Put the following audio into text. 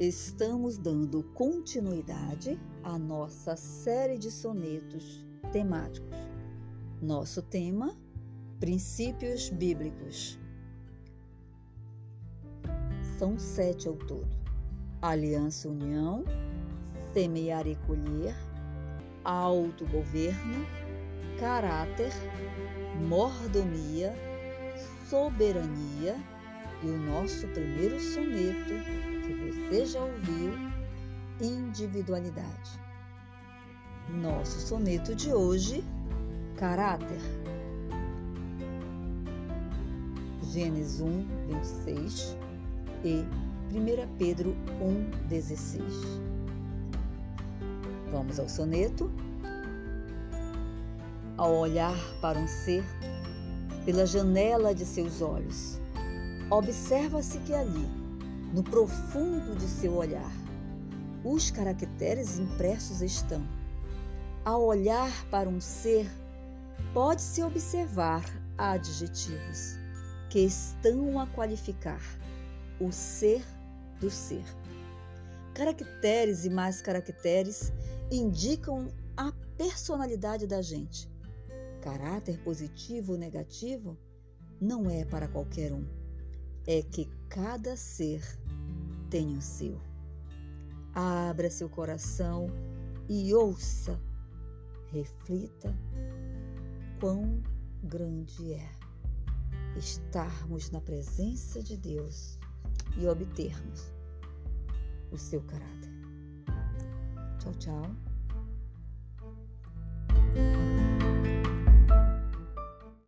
estamos dando continuidade à nossa série de sonetos temáticos. Nosso tema: Princípios Bíblicos. São sete ao todo: Aliança União, Semear e Colher, Autogoverno, Caráter, Mordomia, Soberania e o nosso primeiro soneto que você já ouviu, individualidade. Nosso soneto de hoje, caráter. Gênesis 1, 26 e 1 Pedro 1, 16. Vamos ao soneto. Ao olhar para um ser pela janela de seus olhos, observa-se que ali, no profundo de seu olhar, os caracteres impressos estão. Ao olhar para um ser, pode-se observar adjetivos que estão a qualificar o ser do ser. Caracteres e mais caracteres indicam a personalidade da gente. Caráter positivo ou negativo não é para qualquer um é que cada ser tem o seu. Abra seu coração e ouça, reflita quão grande é estarmos na presença de Deus e obtermos o seu caráter. Tchau, tchau.